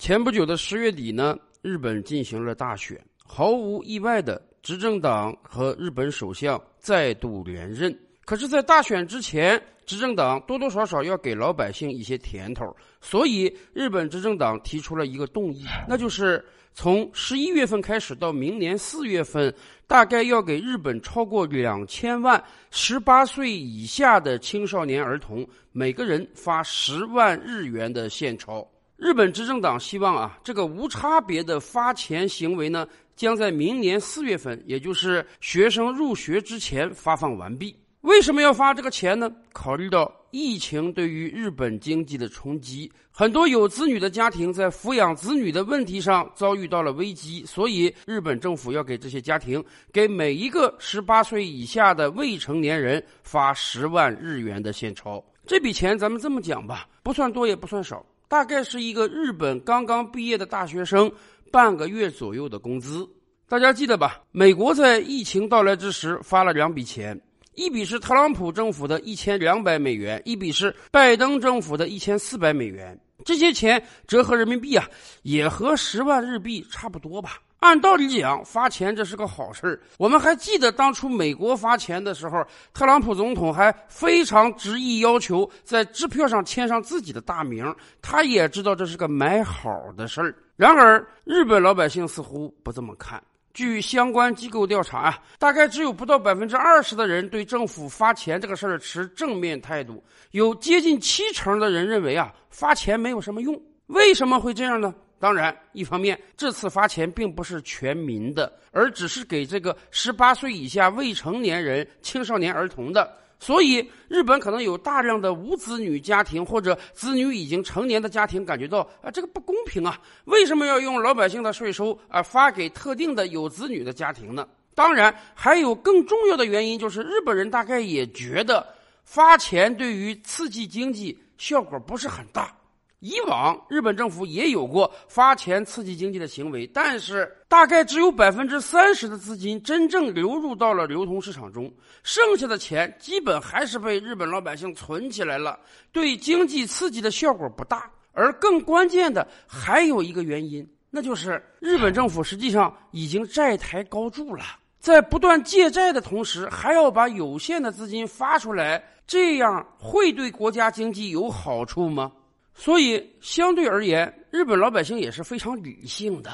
前不久的十月底呢，日本进行了大选，毫无意外的，执政党和日本首相再度连任。可是，在大选之前，执政党多多少少要给老百姓一些甜头，所以日本执政党提出了一个动议，那就是从十一月份开始到明年四月份，大概要给日本超过两千万十八岁以下的青少年儿童每个人发十万日元的现钞。日本执政党希望啊，这个无差别的发钱行为呢，将在明年四月份，也就是学生入学之前发放完毕。为什么要发这个钱呢？考虑到疫情对于日本经济的冲击，很多有子女的家庭在抚养子女的问题上遭遇到了危机，所以日本政府要给这些家庭，给每一个十八岁以下的未成年人发十万日元的现钞。这笔钱咱们这么讲吧，不算多也不算少。大概是一个日本刚刚毕业的大学生半个月左右的工资，大家记得吧？美国在疫情到来之时发了两笔钱，一笔是特朗普政府的一千两百美元，一笔是拜登政府的一千四百美元。这些钱折合人民币啊，也和十万日币差不多吧。按道理讲，发钱这是个好事儿。我们还记得当初美国发钱的时候，特朗普总统还非常执意要求在支票上签上自己的大名。他也知道这是个买好的事儿。然而，日本老百姓似乎不这么看。据相关机构调查啊，大概只有不到百分之二十的人对政府发钱这个事儿持正面态度，有接近七成的人认为啊，发钱没有什么用。为什么会这样呢？当然，一方面，这次发钱并不是全民的，而只是给这个十八岁以下未成年人、青少年儿童的。所以，日本可能有大量的无子女家庭或者子女已经成年的家庭感觉到啊，这个不公平啊！为什么要用老百姓的税收啊发给特定的有子女的家庭呢？当然，还有更重要的原因，就是日本人大概也觉得发钱对于刺激经济效果不是很大。以往日本政府也有过发钱刺激经济的行为，但是大概只有百分之三十的资金真正流入到了流通市场中，剩下的钱基本还是被日本老百姓存起来了，对经济刺激的效果不大。而更关键的还有一个原因，那就是日本政府实际上已经债台高筑了，在不断借债的同时，还要把有限的资金发出来，这样会对国家经济有好处吗？所以，相对而言，日本老百姓也是非常理性的。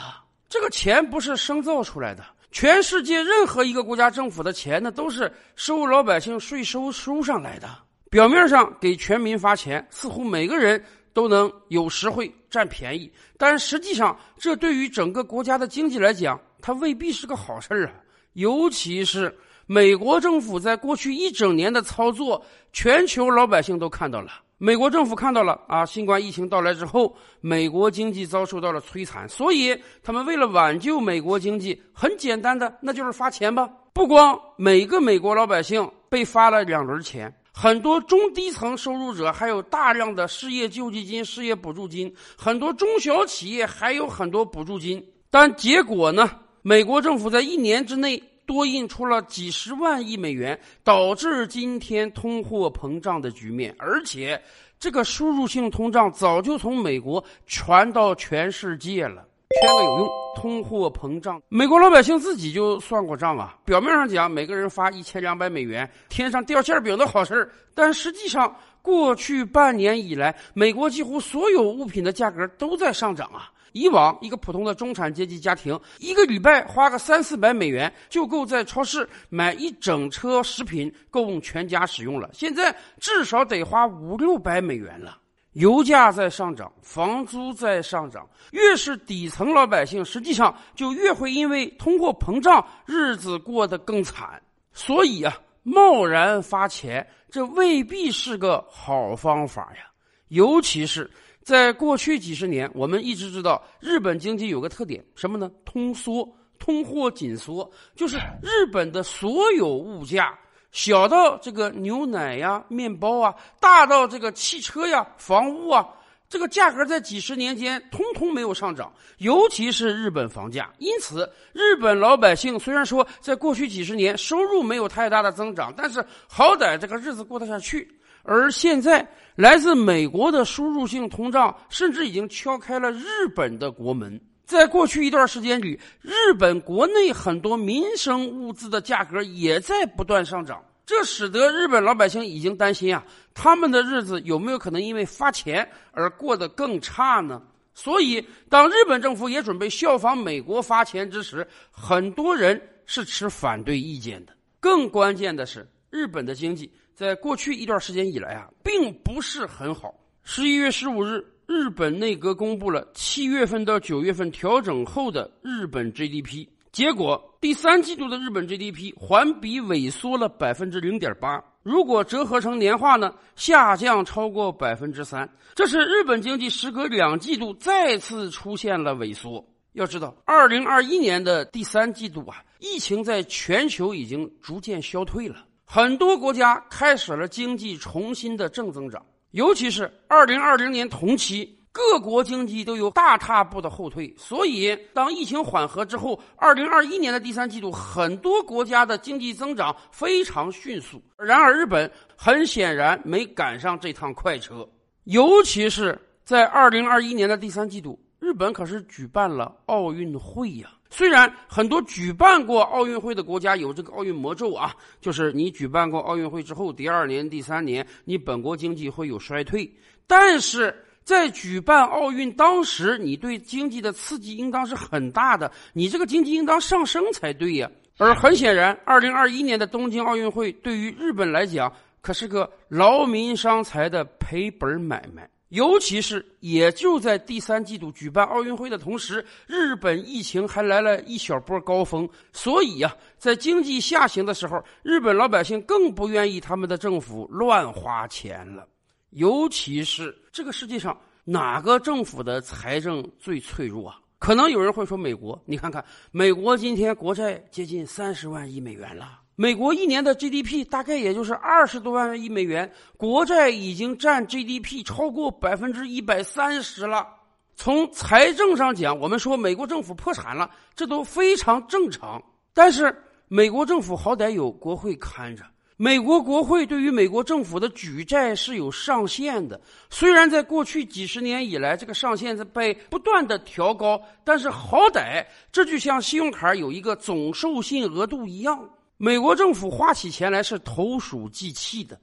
这个钱不是生造出来的，全世界任何一个国家政府的钱呢，都是收老百姓税收收上来的。表面上给全民发钱，似乎每个人都能有实惠占便宜，但实际上，这对于整个国家的经济来讲，它未必是个好事儿啊。尤其是美国政府在过去一整年的操作，全球老百姓都看到了。美国政府看到了啊，新冠疫情到来之后，美国经济遭受到了摧残，所以他们为了挽救美国经济，很简单的，那就是发钱吧。不光每个美国老百姓被发了两轮钱，很多中低层收入者还有大量的失业救济金、失业补助金，很多中小企业还有很多补助金。但结果呢，美国政府在一年之内。多印出了几十万亿美元，导致今天通货膨胀的局面。而且，这个输入性通胀早就从美国传到全世界了。圈个有用，通货膨胀，美国老百姓自己就算过账啊。表面上讲，每个人发一千两百美元，天上掉馅饼的好事。但实际上，过去半年以来，美国几乎所有物品的价格都在上涨啊。以往一个普通的中产阶级家庭，一个礼拜花个三四百美元就够在超市买一整车食品供全家使用了。现在至少得花五六百美元了。油价在上涨，房租在上涨，越是底层老百姓，实际上就越会因为通货膨胀，日子过得更惨。所以啊，贸然发钱，这未必是个好方法呀，尤其是。在过去几十年，我们一直知道日本经济有个特点，什么呢？通缩，通货紧缩，就是日本的所有物价，小到这个牛奶呀、面包啊，大到这个汽车呀、房屋啊，这个价格在几十年间通通没有上涨，尤其是日本房价。因此，日本老百姓虽然说在过去几十年收入没有太大的增长，但是好歹这个日子过得下去。而现在，来自美国的输入性通胀甚至已经敲开了日本的国门。在过去一段时间里，日本国内很多民生物资的价格也在不断上涨，这使得日本老百姓已经担心啊，他们的日子有没有可能因为发钱而过得更差呢？所以，当日本政府也准备效仿美国发钱之时，很多人是持反对意见的。更关键的是，日本的经济在过去一段时间以来啊，并不是很好。十一月十五日，日本内阁公布了七月份到九月份调整后的日本 GDP，结果第三季度的日本 GDP 环比萎缩了百分之零点八。如果折合成年化呢，下降超过百分之三，这是日本经济时隔两季度再次出现了萎缩。要知道，二零二一年的第三季度啊，疫情在全球已经逐渐消退了，很多国家开始了经济重新的正增长，尤其是二零二零年同期。各国经济都有大踏步的后退，所以当疫情缓和之后，二零二一年的第三季度，很多国家的经济增长非常迅速。然而，日本很显然没赶上这趟快车，尤其是在二零二一年的第三季度，日本可是举办了奥运会呀。虽然很多举办过奥运会的国家有这个奥运魔咒啊，就是你举办过奥运会之后，第二年、第三年，你本国经济会有衰退，但是。在举办奥运当时，你对经济的刺激应当是很大的，你这个经济应当上升才对呀。而很显然，二零二一年的东京奥运会对于日本来讲可是个劳民伤财的赔本买卖。尤其是也就在第三季度举办奥运会的同时，日本疫情还来了一小波高峰，所以呀，在经济下行的时候，日本老百姓更不愿意他们的政府乱花钱了。尤其是这个世界上哪个政府的财政最脆弱啊？可能有人会说美国，你看看美国今天国债接近三十万亿美元了，美国一年的 GDP 大概也就是二十多万亿美元，国债已经占 GDP 超过百分之一百三十了。从财政上讲，我们说美国政府破产了，这都非常正常。但是美国政府好歹有国会看着。美国国会对于美国政府的举债是有上限的，虽然在过去几十年以来，这个上限在被不断的调高，但是好歹这就像信用卡有一个总授信额度一样，美国政府花起钱来是投鼠忌器的，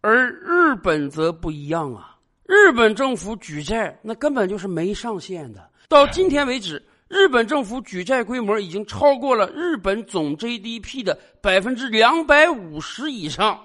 而日本则不一样啊，日本政府举债那根本就是没上限的，到今天为止。日本政府举债规模已经超过了日本总 GDP 的百分之两百五十以上。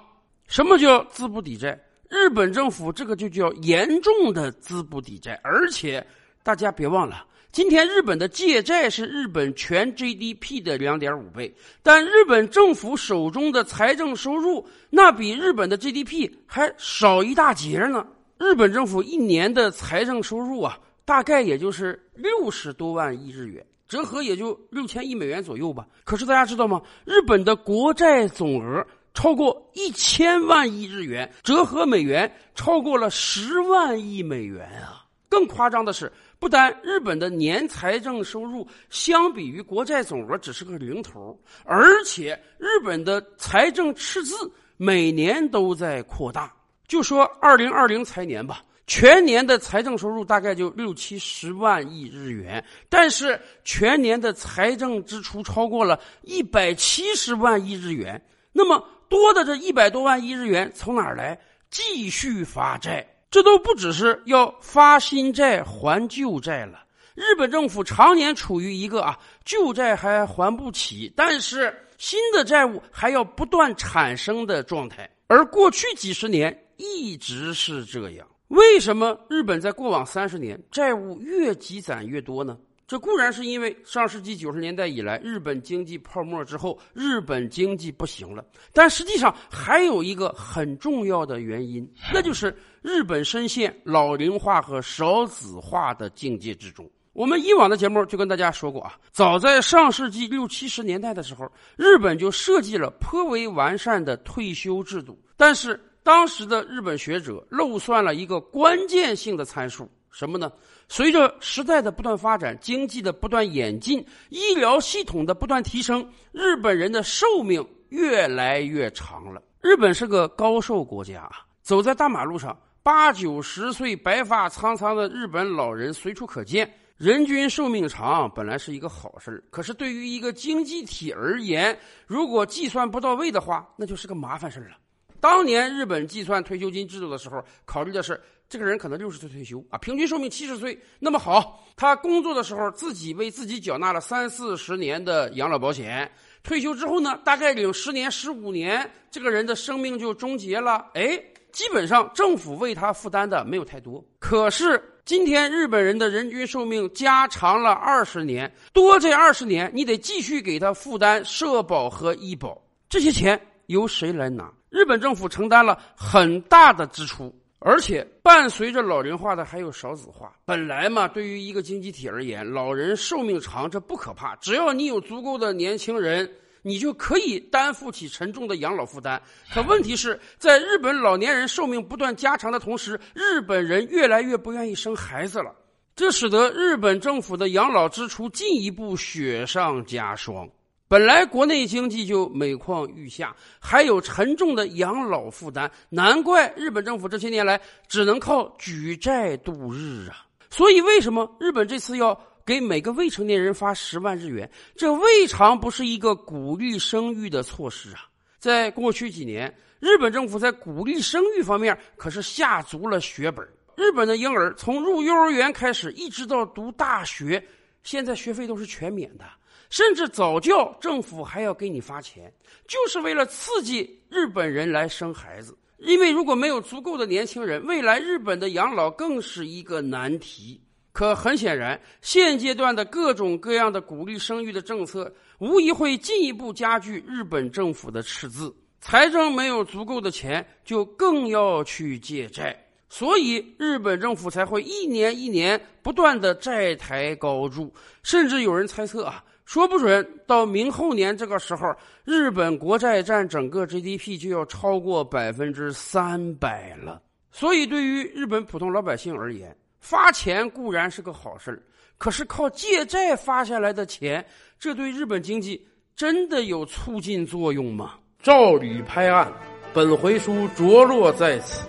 什么叫资不抵债？日本政府这个就叫严重的资不抵债。而且大家别忘了，今天日本的借债是日本全 GDP 的两点五倍，但日本政府手中的财政收入那比日本的 GDP 还少一大截呢。日本政府一年的财政收入啊。大概也就是六十多万亿日元，折合也就六千亿美元左右吧。可是大家知道吗？日本的国债总额超过一千万亿日元，折合美元超过了十万亿美元啊！更夸张的是，不单日本的年财政收入相比于国债总额只是个零头，而且日本的财政赤字每年都在扩大。就说二零二零财年吧。全年的财政收入大概就六七十万亿日元，但是全年的财政支出超过了一百七十万亿日元。那么多的这一百多万亿日元从哪儿来？继续发债，这都不只是要发新债还旧债了。日本政府常年处于一个啊旧债还还不起，但是新的债务还要不断产生的状态，而过去几十年一直是这样。为什么日本在过往三十年债务越积攒越多呢？这固然是因为上世纪九十年代以来日本经济泡沫之后，日本经济不行了。但实际上还有一个很重要的原因，那就是日本深陷老龄化和少子化的境界之中。我们以往的节目就跟大家说过啊，早在上世纪六七十年代的时候，日本就设计了颇为完善的退休制度，但是。当时的日本学者漏算了一个关键性的参数，什么呢？随着时代的不断发展，经济的不断演进，医疗系统的不断提升，日本人的寿命越来越长了。日本是个高寿国家，走在大马路上，八九十岁、白发苍苍的日本老人随处可见。人均寿命长本来是一个好事儿可是对于一个经济体而言，如果计算不到位的话，那就是个麻烦事儿了。当年日本计算退休金制度的时候，考虑的是这个人可能六十岁退休啊，平均寿命七十岁。那么好，他工作的时候自己为自己缴纳了三四十年的养老保险。退休之后呢，大概领十年、十五年，这个人的生命就终结了。哎，基本上政府为他负担的没有太多。可是今天日本人的人均寿命加长了二十年多，这二十年你得继续给他负担社保和医保，这些钱由谁来拿？日本政府承担了很大的支出。而且伴随着老龄化的还有少子化。本来嘛，对于一个经济体而言，老人寿命长这不可怕，只要你有足够的年轻人，你就可以担负起沉重的养老负担。可问题是在日本老年人寿命不断加长的同时，日本人越来越不愿意生孩子了，这使得日本政府的养老支出进一步雪上加霜。本来国内经济就每况愈下，还有沉重的养老负担，难怪日本政府这些年来只能靠举债度日啊！所以，为什么日本这次要给每个未成年人发十万日元？这未尝不是一个鼓励生育的措施啊！在过去几年，日本政府在鼓励生育方面可是下足了血本。日本的婴儿从入幼儿园开始，一直到读大学，现在学费都是全免的。甚至早教政府还要给你发钱，就是为了刺激日本人来生孩子。因为如果没有足够的年轻人，未来日本的养老更是一个难题。可很显然，现阶段的各种各样的鼓励生育的政策，无疑会进一步加剧日本政府的赤字。财政没有足够的钱，就更要去借债，所以日本政府才会一年一年不断的债台高筑。甚至有人猜测啊。说不准到明后年这个时候，日本国债占整个 GDP 就要超过百分之三百了。所以，对于日本普通老百姓而言，发钱固然是个好事可是靠借债发下来的钱，这对日本经济真的有促进作用吗？照吕拍案，本回书着落在此。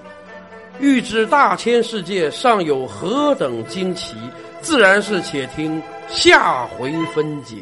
欲知大千世界尚有何等惊奇，自然是且听。下回分解。